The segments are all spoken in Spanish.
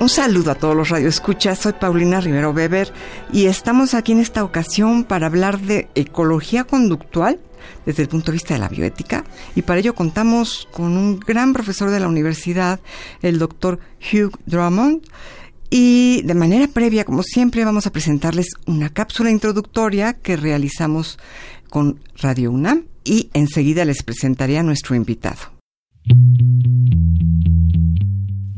Un saludo a todos los radioescuchas, soy Paulina Rivero Weber y estamos aquí en esta ocasión para hablar de ecología conductual desde el punto de vista de la bioética y para ello contamos con un gran profesor de la universidad, el doctor Hugh Drummond. Y de manera previa, como siempre, vamos a presentarles una cápsula introductoria que realizamos con Radio UNAM y enseguida les presentaré a nuestro invitado.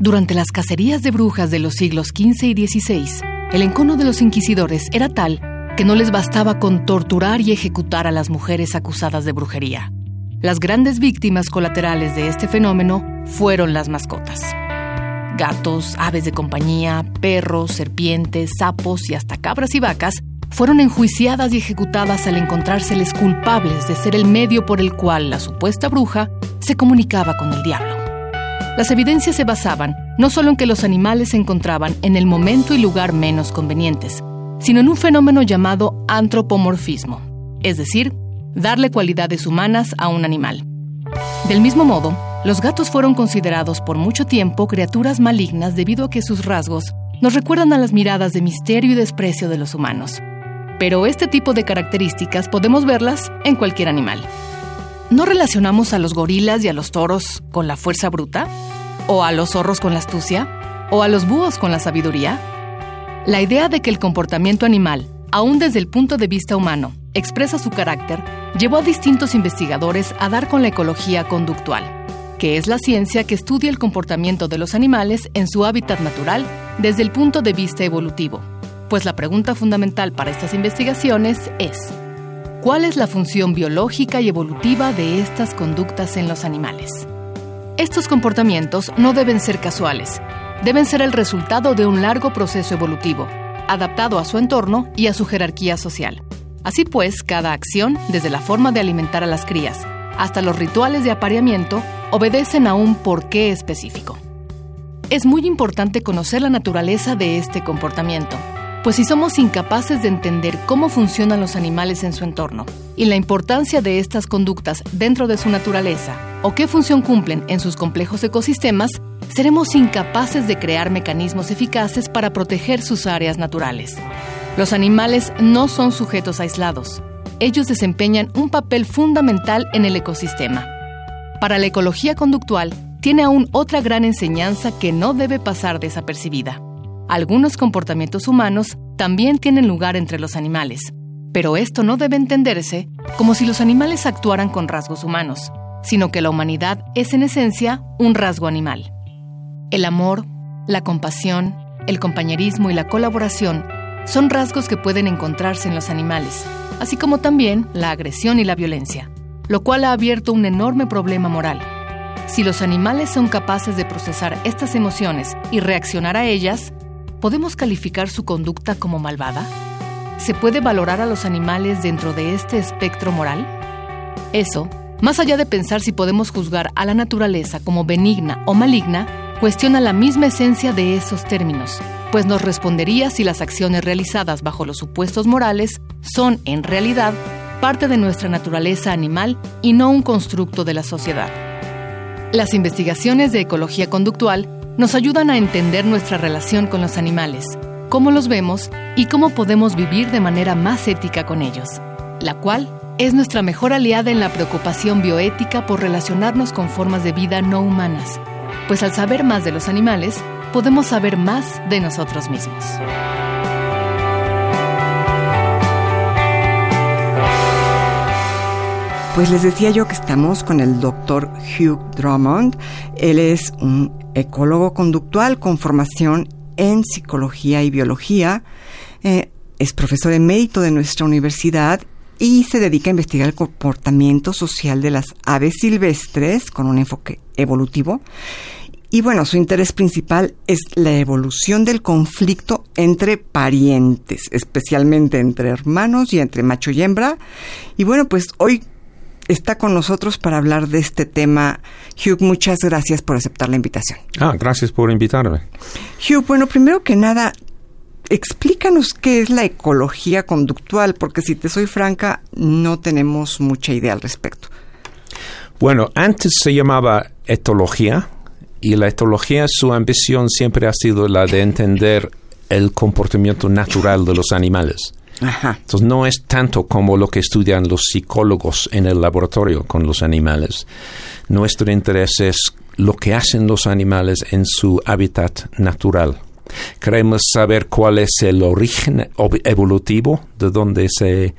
Durante las cacerías de brujas de los siglos XV y XVI, el encono de los inquisidores era tal que no les bastaba con torturar y ejecutar a las mujeres acusadas de brujería. Las grandes víctimas colaterales de este fenómeno fueron las mascotas. Gatos, aves de compañía, perros, serpientes, sapos y hasta cabras y vacas fueron enjuiciadas y ejecutadas al encontrárseles culpables de ser el medio por el cual la supuesta bruja se comunicaba con el diablo. Las evidencias se basaban no solo en que los animales se encontraban en el momento y lugar menos convenientes, sino en un fenómeno llamado antropomorfismo, es decir, darle cualidades humanas a un animal. Del mismo modo, los gatos fueron considerados por mucho tiempo criaturas malignas debido a que sus rasgos nos recuerdan a las miradas de misterio y desprecio de los humanos. Pero este tipo de características podemos verlas en cualquier animal. ¿No relacionamos a los gorilas y a los toros con la fuerza bruta? ¿O a los zorros con la astucia? ¿O a los búhos con la sabiduría? La idea de que el comportamiento animal, aún desde el punto de vista humano, expresa su carácter, llevó a distintos investigadores a dar con la ecología conductual, que es la ciencia que estudia el comportamiento de los animales en su hábitat natural desde el punto de vista evolutivo. Pues la pregunta fundamental para estas investigaciones es, ¿Cuál es la función biológica y evolutiva de estas conductas en los animales? Estos comportamientos no deben ser casuales, deben ser el resultado de un largo proceso evolutivo, adaptado a su entorno y a su jerarquía social. Así pues, cada acción, desde la forma de alimentar a las crías hasta los rituales de apareamiento, obedecen a un porqué específico. Es muy importante conocer la naturaleza de este comportamiento pues si somos incapaces de entender cómo funcionan los animales en su entorno y la importancia de estas conductas dentro de su naturaleza o qué función cumplen en sus complejos ecosistemas, seremos incapaces de crear mecanismos eficaces para proteger sus áreas naturales. Los animales no son sujetos aislados. Ellos desempeñan un papel fundamental en el ecosistema. Para la ecología conductual, tiene aún otra gran enseñanza que no debe pasar desapercibida algunos comportamientos humanos también tienen lugar entre los animales, pero esto no debe entenderse como si los animales actuaran con rasgos humanos, sino que la humanidad es en esencia un rasgo animal. El amor, la compasión, el compañerismo y la colaboración son rasgos que pueden encontrarse en los animales, así como también la agresión y la violencia, lo cual ha abierto un enorme problema moral. Si los animales son capaces de procesar estas emociones y reaccionar a ellas, ¿podemos calificar su conducta como malvada? ¿Se puede valorar a los animales dentro de este espectro moral? Eso, más allá de pensar si podemos juzgar a la naturaleza como benigna o maligna, cuestiona la misma esencia de esos términos, pues nos respondería si las acciones realizadas bajo los supuestos morales son, en realidad, parte de nuestra naturaleza animal y no un constructo de la sociedad. Las investigaciones de ecología conductual nos ayudan a entender nuestra relación con los animales, cómo los vemos y cómo podemos vivir de manera más ética con ellos, la cual es nuestra mejor aliada en la preocupación bioética por relacionarnos con formas de vida no humanas, pues al saber más de los animales, podemos saber más de nosotros mismos. Pues les decía yo que estamos con el doctor Hugh Drummond. Él es un ecólogo conductual con formación en psicología y biología. Eh, es profesor emérito de nuestra universidad y se dedica a investigar el comportamiento social de las aves silvestres con un enfoque evolutivo. Y bueno, su interés principal es la evolución del conflicto entre parientes, especialmente entre hermanos y entre macho y hembra. Y bueno, pues hoy está con nosotros para hablar de este tema. Hugh, muchas gracias por aceptar la invitación. Ah, gracias por invitarme. Hugh, bueno, primero que nada, explícanos qué es la ecología conductual, porque si te soy franca, no tenemos mucha idea al respecto. Bueno, antes se llamaba etología y la etología, su ambición siempre ha sido la de entender el comportamiento natural de los animales. Entonces no es tanto como lo que estudian los psicólogos en el laboratorio con los animales. Nuestro interés es lo que hacen los animales en su hábitat natural. Queremos saber cuál es el origen evolutivo de donde se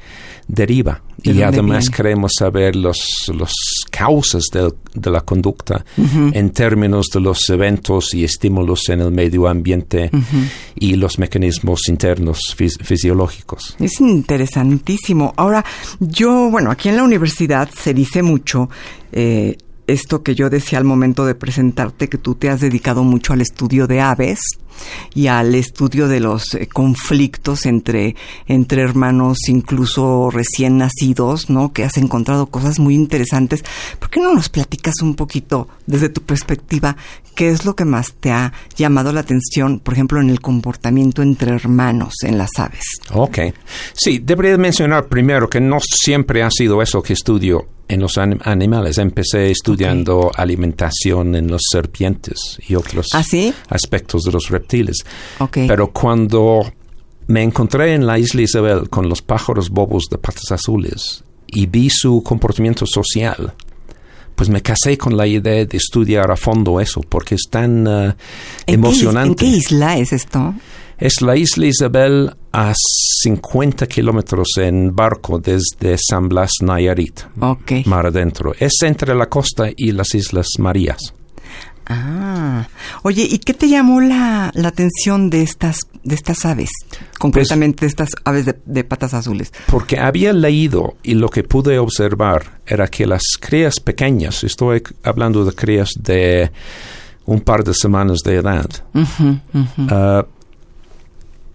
deriva. y además queremos saber los, los causas de, la conducta en términos de los eventos y estímulos en el medio ambiente y los mecanismos internos fisiológicos. Es interesantísimo. Ahora, yo, bueno, aquí en la universidad se dice mucho eh, esto que yo decía al momento de presentarte, que tú te has dedicado mucho al estudio de aves y al estudio de los eh, conflictos entre, entre hermanos, incluso recién nacidos, ¿no? Que has encontrado cosas muy interesantes. ¿Por qué no nos platicas un poquito desde tu perspectiva qué es lo que más te ha llamado la atención, por ejemplo, en el comportamiento entre hermanos en las aves? Ok. Sí, debería mencionar primero que no siempre ha sido eso que estudio en los animales. Empecé estudiando alimentación en las serpientes y otros ¿Ah, aspectos de los reptiles. Pero cuando me encontré en la isla Isabel con los pájaros bobos de patas azules y vi su comportamiento social, pues me casé con la idea de estudiar a fondo eso, porque es tan uh, emocionante. ¿En qué isla es esto? Es la isla Isabel a 50 kilómetros en barco desde San Blas, Nayarit, mar adentro. Es entre la costa y las Islas Marías. Ah, oye, ¿y qué te llamó la, atención de estas, de estas aves, concretamente de estas aves de, patas azules? Porque había leído y lo que pude observar era que las crías pequeñas, estoy hablando de crías de un par de semanas de edad, ah,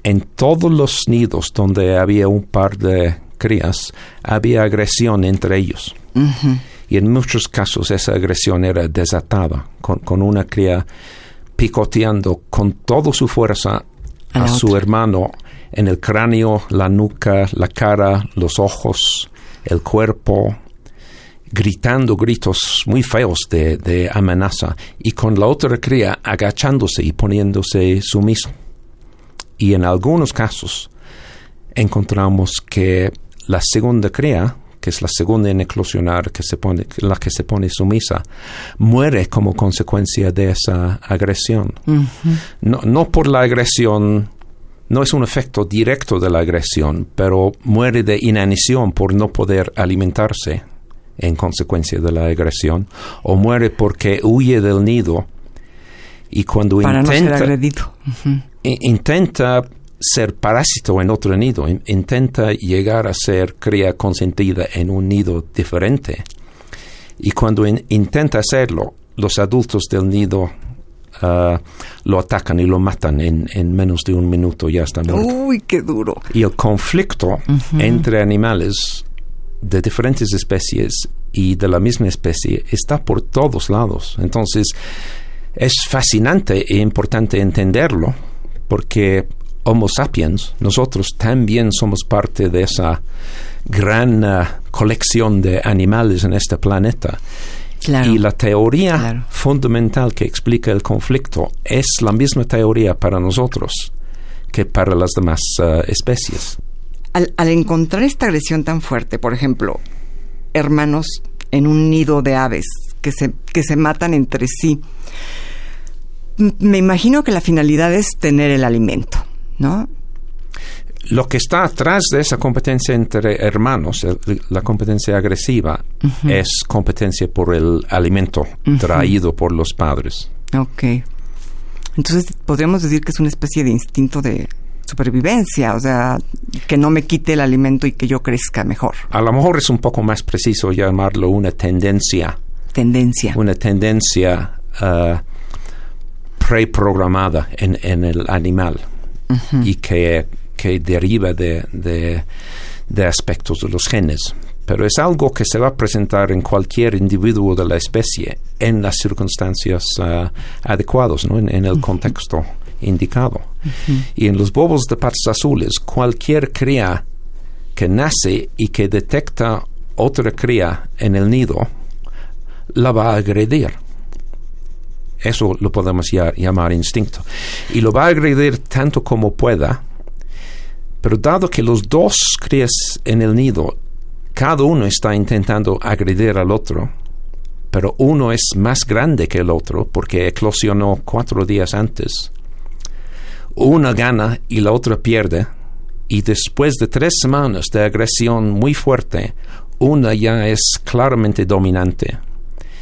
en todos los nidos donde había un par de crías, había agresión entre ellos. Y en muchos casos esa agresión era desatada, con, una cría picoteando con toda su fuerza a, su hermano en el cráneo, la nuca, la cara, los ojos, el cuerpo, gritando gritos muy feos de, de, amenaza y con la otra cría agachándose y poniéndose sumiso. Y en algunos casos encontramos que la segunda cría que es la segunda en eclosionar, que se pone, la que se pone sumisa, muere como consecuencia de esa agresión. no, no por la agresión no es un efecto directo de la agresión, pero muere de inanición por no poder alimentarse en consecuencia de la agresión, o muere porque huye del nido y cuando intenta, intenta ser parásito en otro nido, intenta llegar a ser cría consentida en un nido diferente. Y cuando intenta hacerlo, los adultos del nido ah, lo atacan y lo matan en, menos de un minuto, ya está muerto. Uy, qué duro. Y el conflicto entre animales de diferentes especies y de la misma especie está por todos lados. Entonces, es fascinante e importante entenderlo porque Homo sapiens, nosotros también somos parte de esa gran uh, colección de animales en este planeta. y la teoría fundamental que explica el conflicto es la misma teoría para nosotros que para las demás uh, especies. Al, al, encontrar esta agresión tan fuerte, por ejemplo, hermanos en un nido de aves que se, que se matan entre sí, me imagino que la finalidad es tener el alimento. ¿no? Lo que está atrás de esa competencia entre hermanos, la competencia agresiva, es competencia por el alimento traído por los padres. Ok. Entonces podríamos decir que es una especie de instinto de supervivencia, o sea, que no me quite el alimento y que yo crezca mejor. A lo mejor es un poco más preciso llamarlo una tendencia. Tendencia. Una tendencia uh, preprogramada en, en el animal y que, que deriva de, de, de aspectos de los genes pero es algo que se va a presentar en cualquier individuo de la especie en las circunstancias uh, adecuadas, ¿no? en, el contexto indicado. Y en los bobos de patas azules, cualquier cría que nace y que detecta otra cría en el nido, la va a agredir. Eso lo podemos llamar instinto. Y lo va a agredir tanto como pueda, pero dado que los dos crías en el nido cada uno está intentando agredir al otro, pero uno es más grande que el otro porque eclosionó cuatro días antes. Una gana y la otra pierde, y después de tres semanas de agresión muy fuerte, una ya es claramente dominante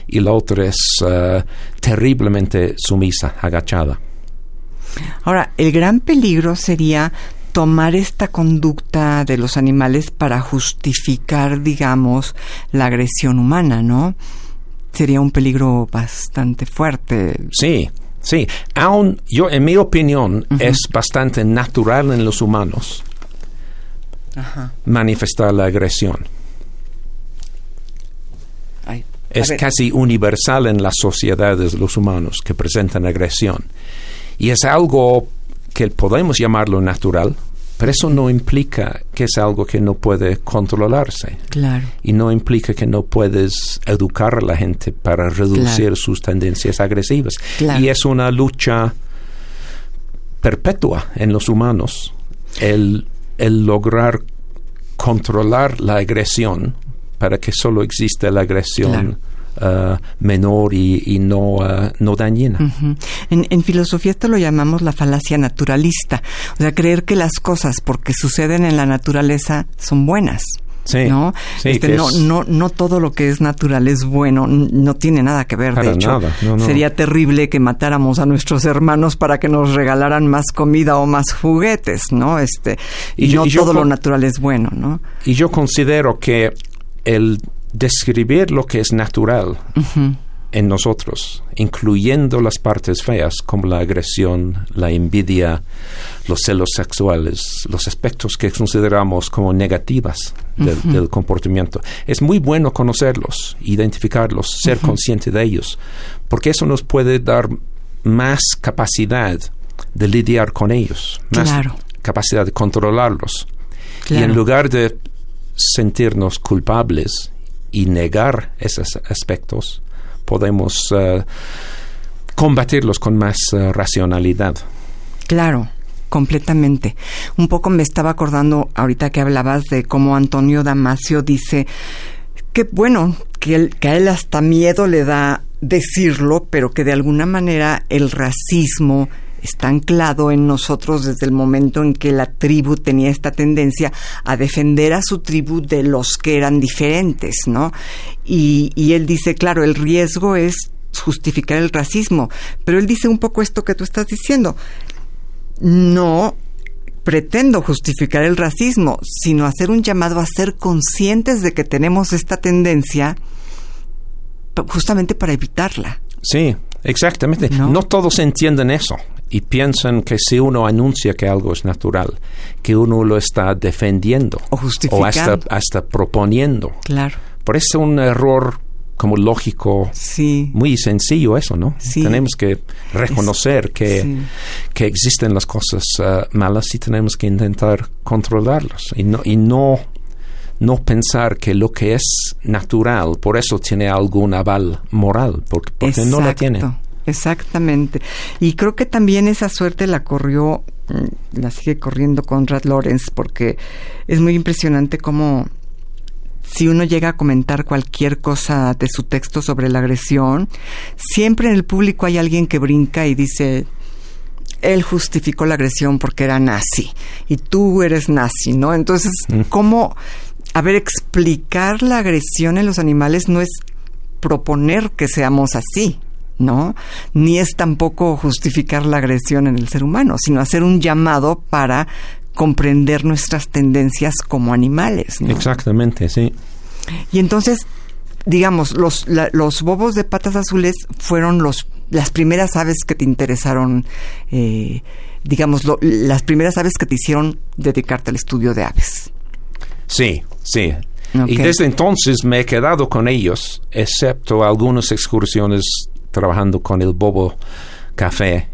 y la otra es uh, terriblemente sumisa, agachada. Ahora, el gran peligro sería tomar esta conducta de los animales para justificar, digamos, la agresión humana, ¿no? Sería un peligro bastante fuerte. Sí, sí. Aún, yo, en mi opinión, es bastante natural en los humanos manifestar la agresión. Es casi universal en las sociedades de los humanos que presentan agresión. Y es algo que podemos llamarlo natural, pero eso no implica que es algo que no puede controlarse. Claro. Y no implica que no puedes educar a la gente para reducir sus tendencias agresivas. Y es una lucha perpetua en los humanos el, el lograr controlar la agresión para que solo exista la agresión Uh, menor y, no, uh, no dañina. en, filosofía esto lo llamamos la falacia naturalista, o sea, creer que las cosas porque suceden en la naturaleza son buenas. Sí, ¿no? Este, no, no, no todo lo que es natural es bueno, no tiene nada que ver. de hecho, sería terrible que matáramos a nuestros hermanos para que nos regalaran más comida o más juguetes, ¿no? Este, y, no todo lo natural es bueno, ¿no? Y yo considero que el describir lo que es natural en nosotros, incluyendo las partes feas como la agresión, la envidia, los celos sexuales, los aspectos que consideramos como negativas del, comportamiento. Es muy bueno conocerlos, identificarlos, ser consciente de ellos, porque eso nos puede dar más capacidad de lidiar con ellos, más capacidad de controlarlos. Y en lugar de sentirnos culpables y negar esos aspectos, podemos eh, combatirlos con más eh, racionalidad. Claro, completamente. Un poco me estaba acordando ahorita que hablabas de cómo Antonio Damasio dice que bueno, que, que a él hasta miedo le da decirlo, pero que de alguna manera el racismo, está anclado en nosotros desde el momento en que la tribu tenía esta tendencia a defender a su tribu de los que eran diferentes, ¿no? Y, y él dice, claro, el riesgo es justificar el racismo, pero él dice un poco esto que tú estás diciendo. No pretendo justificar el racismo, sino hacer un llamado a ser conscientes de que tenemos esta tendencia justamente para evitarla. Sí, exactamente. No, no todos entienden eso y piensan que si uno anuncia que algo es natural, que uno lo está defendiendo o justificando o hasta, hasta proponiendo. Claro. Por eso es un error como lógico sí. muy sencillo eso, ¿no? Tenemos que reconocer que, que existen las cosas uh, malas y tenemos que intentar controlarlas y no, y no no pensar que lo que es natural, por eso tiene algún aval moral, porque, porque no la tiene. Exactamente. Y creo que también esa suerte la corrió, mm, la sigue corriendo Conrad Lorenz, porque es muy impresionante cómo si uno llega a comentar cualquier cosa de su texto sobre la agresión, siempre en el público hay alguien que brinca y dice, él justificó la agresión porque era nazi y tú eres nazi, ¿no? Entonces, mm. ¿cómo, a ver, explicar la agresión en los animales no es proponer que seamos así, ¿no? Ni es tampoco justificar la agresión en el ser humano, sino hacer un llamado para comprender nuestras tendencias como animales. Exactamente, sí. Y entonces, digamos, los, los bobos de patas azules fueron los las primeras aves que te interesaron, eh, digamos, las primeras aves que te hicieron dedicarte al estudio de aves. Sí, sí. Y desde entonces me he quedado con ellos, excepto algunas excursiones trabajando con el bobo café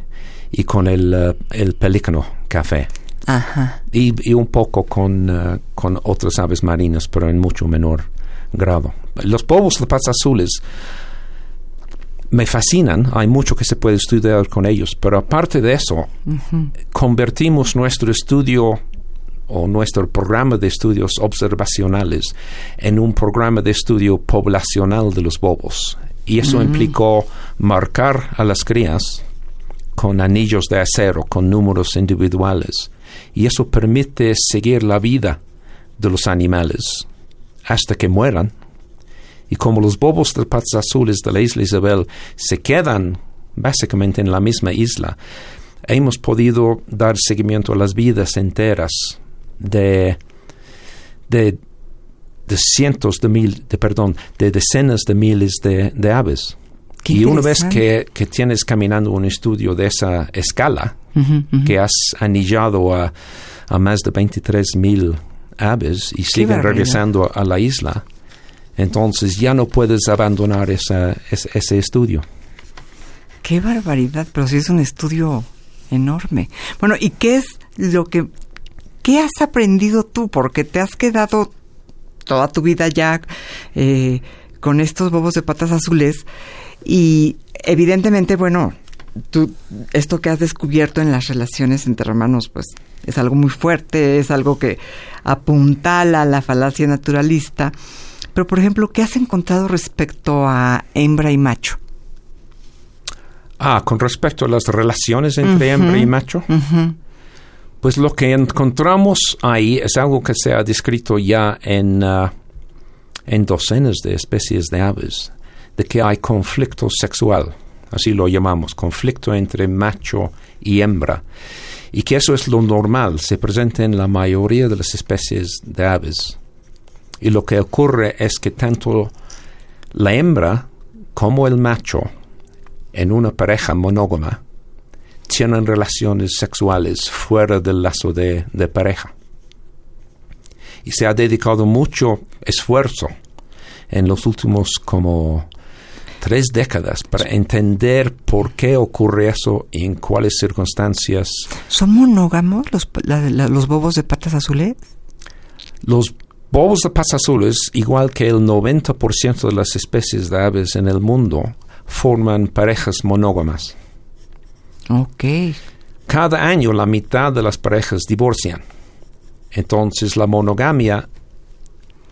y con el, uh, el pelícano café. Ajá. Y, un poco con, uh, con otras aves marinas, pero en mucho menor grado. Los bobos de patas azules me fascinan, hay mucho que se puede estudiar con ellos, pero aparte de eso, convertimos nuestro estudio o nuestro programa de estudios observacionales en un programa de estudio poblacional de los bobos. Y eso implicó marcar a las crías con anillos de acero, con números individuales. Y eso permite seguir la vida de los animales hasta que mueran. Y como los bobos de patas azules de la isla Isabel se quedan básicamente en la misma isla, hemos podido dar seguimiento a las vidas enteras de, de, cientos de mil, de perdón, de decenas de miles de, aves. y una vez que, tienes caminando un estudio de esa escala, que has anillado a, a más de 23 mil aves y siguen regresando a la isla, entonces ya no puedes abandonar esa, ese, estudio. Qué barbaridad, pero sí es un estudio enorme. Bueno, ¿y qué es lo que... ¿Qué has aprendido tú? Porque te has quedado toda tu vida ya eh, con estos bobos de patas azules y evidentemente, bueno, tú, esto que has descubierto en las relaciones entre hermanos, pues es algo muy fuerte, es algo que apuntala la falacia naturalista. Pero, por ejemplo, ¿qué has encontrado respecto a hembra y macho? Ah, con respecto a las relaciones entre hembra y macho. Pues lo que encontramos ahí es algo que se ha descrito ya en, ah, en docenas de especies de aves, de que hay conflicto sexual, así lo llamamos, conflicto entre macho y hembra y que eso es lo normal, se presenta en la mayoría de las especies de aves. Y lo que ocurre es que tanto la hembra como el macho en una pareja monógama tienen relaciones sexuales fuera del lazo de, de pareja. Y se ha dedicado mucho esfuerzo en los últimos como tres décadas para entender por qué ocurre eso y en cuáles circunstancias. ¿Son monógamos los, los bobos de patas azules? Los bobos de patas azules, igual que el 90% de las especies de aves en el mundo, forman parejas monógamas. Ok. Cada año la mitad de las parejas divorcian. Entonces la monogamia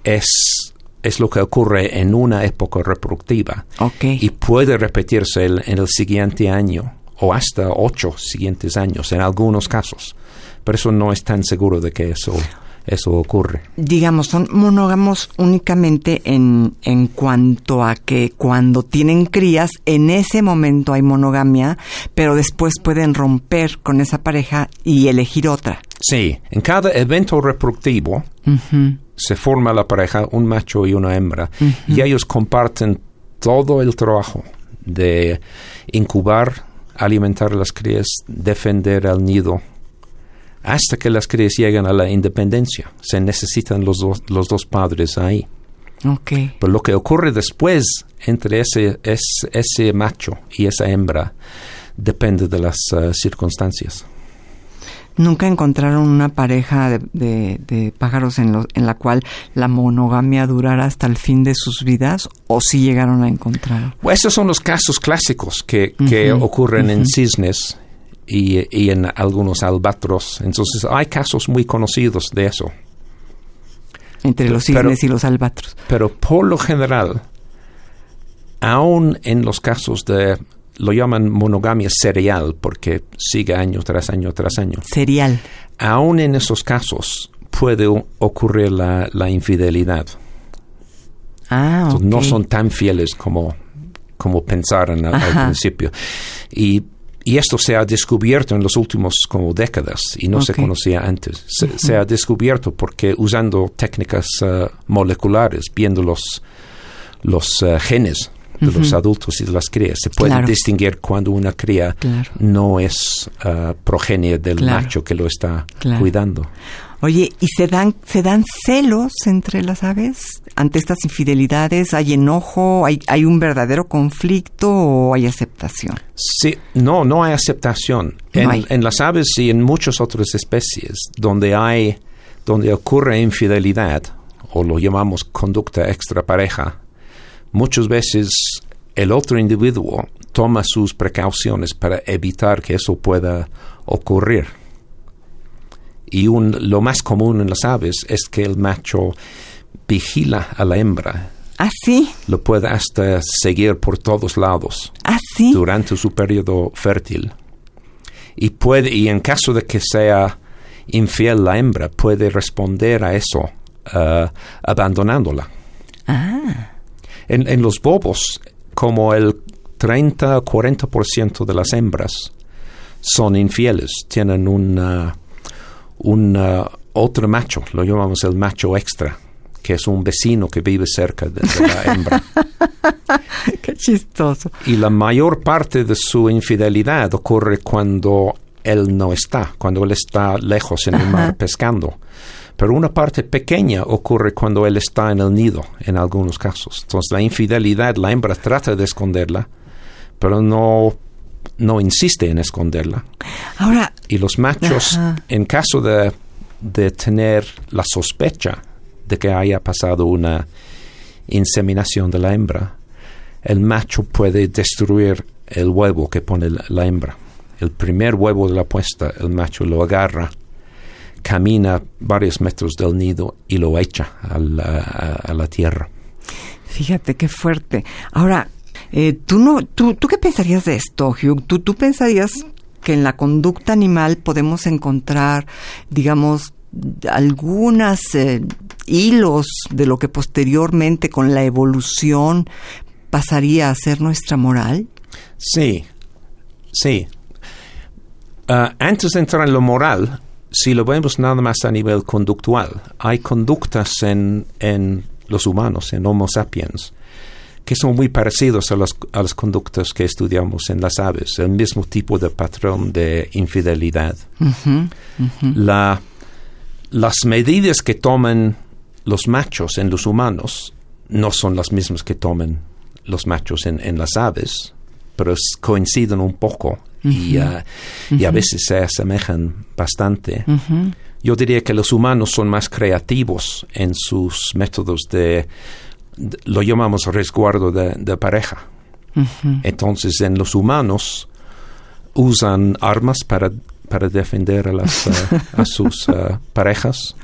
es es lo que ocurre en una época reproductiva. Y puede repetirse en el siguiente año o hasta ocho siguientes años en algunos casos. Pero eso no es tan seguro de que eso, eso ocurre. Digamos, son monógamos únicamente en, en cuanto a que cuando tienen crías, en ese momento hay monogamia, pero después pueden romper con esa pareja y elegir otra. Sí, en cada evento reproductivo se forma la pareja, un macho y una hembra, y ellos comparten todo el trabajo de incubar, alimentar a las crías, defender al nido, hasta que las crías llegan a la independencia. Se necesitan los, dos, los dos padres ahí. Okay. Pero lo que ocurre después entre ese, ese, macho y esa hembra depende de las eh, circunstancias nunca encontraron una pareja de, pájaros en, en, la cual la monogamia durara hasta el fin de sus vidas o si llegaron a encontrar? Pues esos son los casos clásicos que, ocurren en cisnes y, y, en algunos albatros. Entonces hay casos muy conocidos de eso. Entre los cisnes y los albatros. Pero por lo general, aún en los casos de lo llaman monogamia serial porque sigue año tras año tras año. Serial. Aún en esos casos puede ocurrir la, infidelidad. Ah, No son tan fieles como, como pensaron al, principio. Y, esto se ha descubierto en los últimos como décadas y no se conocía antes. Se, ha descubierto porque usando técnicas uh, moleculares, viendo los, los uh, genes de los adultos y de las crías. Se puede distinguir cuando una cría no es uh, progenie del macho que lo está cuidando. Oye, ¿y se dan, se dan celos entre las aves ante estas infidelidades? ¿Hay enojo? ¿Hay, hay un verdadero conflicto o hay aceptación? Sí, no, no hay aceptación. en, en, las aves y en muchas otras especies donde hay, donde ocurre infidelidad, o lo llamamos conducta extrapareja, muchas veces el otro individuo toma sus precauciones para evitar que eso pueda ocurrir y un, lo más común en las aves es que el macho vigila a la hembra. ¿Ah, sí? Lo puede hasta seguir por todos lados. ¿Ah, sí? Durante su periodo fértil. Y, puede, y en caso de que sea infiel la hembra, puede responder a eso uh, abandonándola. Ah. En, en los bobos, como el 30-40% de las hembras son infieles, tienen una un uh, otro macho, lo llamamos el macho extra, que es un vecino que vive cerca de, la hembra. Qué chistoso. Y la mayor parte de su infidelidad ocurre cuando él no está, cuando él está lejos en el mar pescando. Pero una parte pequeña ocurre cuando él está en el nido, en algunos casos. Entonces la infidelidad, la hembra trata de esconderla, pero no no insiste en esconderla. Ahora. Y los machos, en caso de, de tener la sospecha de que haya pasado una inseminación de la hembra, el macho puede destruir el huevo que pone la, hembra. El primer huevo de la puesta, el macho lo agarra, camina varios metros del nido y lo echa a la, a la tierra. Fíjate qué fuerte. Ahora, eh, ¿tú, no, tú, ¿Tú qué pensarías de esto, Hugh? ¿Tú, ¿Tú pensarías que en la conducta animal podemos encontrar, digamos, algunas eh, hilos de lo que posteriormente con la evolución pasaría a ser nuestra moral? Sí, sí. Ah, antes de entrar en lo moral, si lo vemos nada más a nivel conductual, hay conductas en, en los humanos, en Homo sapiens, que son muy parecidos a, los, a las conductas que estudiamos en las aves, el mismo tipo de patrón de infidelidad. La, las medidas que toman los machos en los humanos no son las mismas que toman los machos en, en las aves, pero coinciden un poco y, uh, y, a veces se asemejan bastante. Yo diría que los humanos son más creativos en sus métodos de lo llamamos resguardo de, pareja. Entonces, en los humanos usan armas para, para defender a, las, eh, a sus eh, parejas.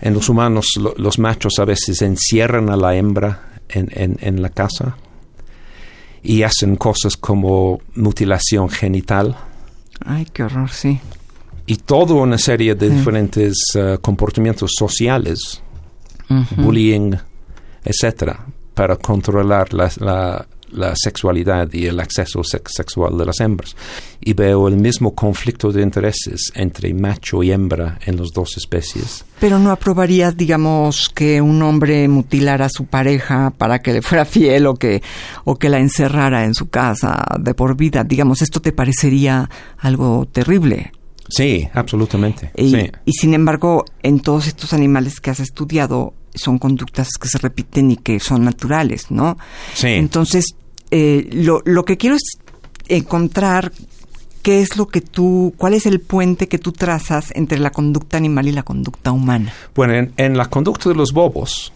En los humanos, los machos a veces encierran a la hembra en, en, en, la casa y hacen cosas como mutilación genital. Ay, qué horror, sí. Y toda una serie de diferentes eh, comportamientos sociales, bullying, etcétera, para controlar la, la, sexualidad y el acceso sexual de las hembras. Y veo el mismo conflicto de intereses entre macho y hembra en las dos especies. Pero no aprobarías, digamos, que un hombre mutilara a su pareja para que le fuera fiel o que, o que la encerrara en su casa de por vida. Digamos, esto te parecería algo terrible. Sí, absolutamente. Y, y sin embargo, en todos estos animales que has estudiado, son conductas que se repiten y que son naturales, ¿no? Sí. Entonces, eh, lo, lo que quiero es encontrar qué es lo que tú, cuál es el puente que tú trazas entre la conducta animal y la conducta humana. Bueno, en, la conducta de los bobos,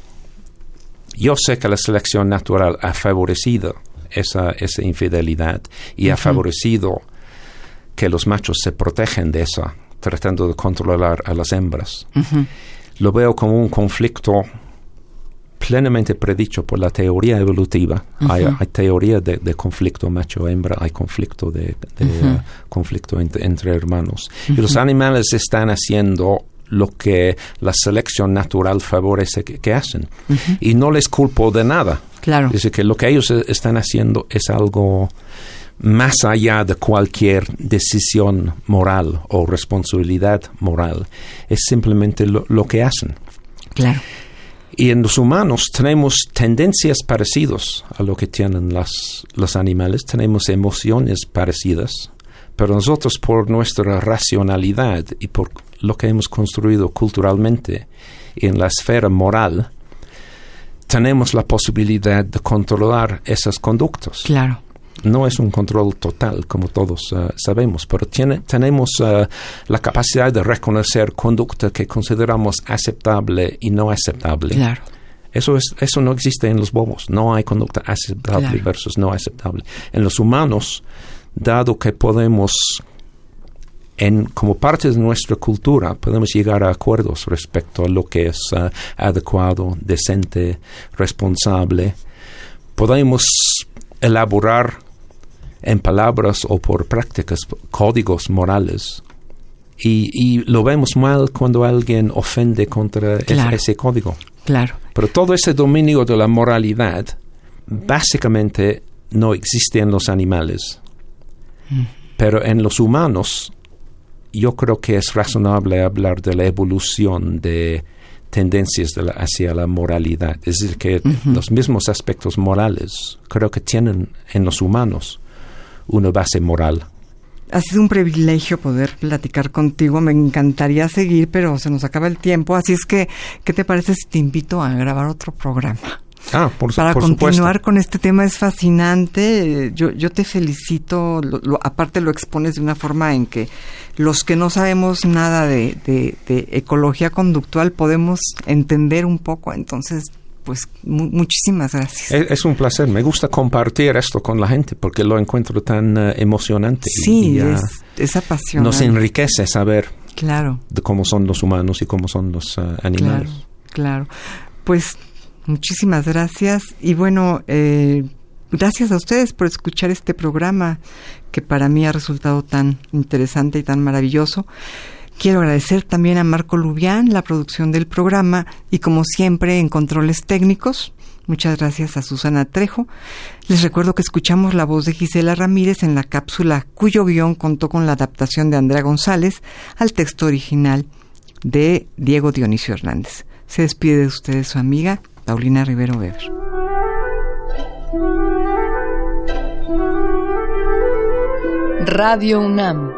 yo sé que la selección natural ha favorecido esa, esa infidelidad y ha favorecido que los machos se protegen de eso, tratando de controlar a las hembras lo veo como un conflicto plenamente predicho por la teoría evolutiva. hay, teoría de, conflicto macho-hembra, hay conflicto de, uh, conflicto entre hermanos. Y los animales están haciendo lo que la selección natural favorece que, hacen. Y no les culpo de nada. Claro. Dice que lo que ellos están haciendo es algo más allá de cualquier decisión moral o responsabilidad moral. Es simplemente lo, que hacen. Claro. Y en los humanos tenemos tendencias parecidas a lo que tienen las, los animales, tenemos emociones parecidas, pero nosotros por nuestra racionalidad y por lo que hemos construido culturalmente en la esfera moral, tenemos la posibilidad de controlar esas conductas. Claro. No es un control total, como todos uh, sabemos, pero tiene, tenemos uh, la capacidad de reconocer conducta que consideramos aceptable y no aceptable. Claro. Eso, es, eso no existe en los bobos. No hay conducta aceptable Claro. versus no aceptable. En los humanos, dado que podemos, en, como parte de nuestra cultura, podemos llegar a acuerdos respecto a lo que es uh, adecuado, decente, responsable, podemos elaborar en palabras o por prácticas códigos morales. Y, y lo vemos mal cuando alguien ofende contra Claro. ese código. Claro. Pero todo ese dominio de la moralidad básicamente no existe en los animales. Pero en los humanos yo creo que es razonable hablar de la evolución de tendencias de la- hacia la moralidad. Es decir, que los mismos aspectos morales creo que tienen en los humanos una base moral. Ha sido un privilegio poder platicar contigo. Me encantaría seguir, pero se nos acaba el tiempo. Así es que, ¿qué te parece si te invito a grabar otro programa? Ah, por, Para por continuar supuesto. con este tema es fascinante. Yo, yo te felicito. Lo- lo- aparte lo expones de una forma en que los que no sabemos nada de, de- de ecología conductual podemos entender un poco. Entonces, pues mu- muchísimas gracias. Es, es un placer. Me gusta compartir esto con la gente porque lo encuentro tan eh, emocionante. sí, y, ah, es, es apasionante. nos enriquece saber Claro. de cómo son los humanos y cómo son los ah, animales. Claro, claro. Pues muchísimas gracias y bueno, eh, gracias a ustedes por escuchar este programa que para mí ha resultado tan interesante y tan maravilloso. Quiero agradecer también a Marco Lubián la producción del programa y como siempre en controles técnicos. Muchas gracias a Susana Trejo. Les recuerdo que escuchamos la voz de Gisela Ramírez en la cápsula cuyo guion contó con la adaptación de Andrea González al texto original de Diego Dionisio Hernández. Se despide de ustedes su amiga Paulina Rivero Weber. Radio UNAM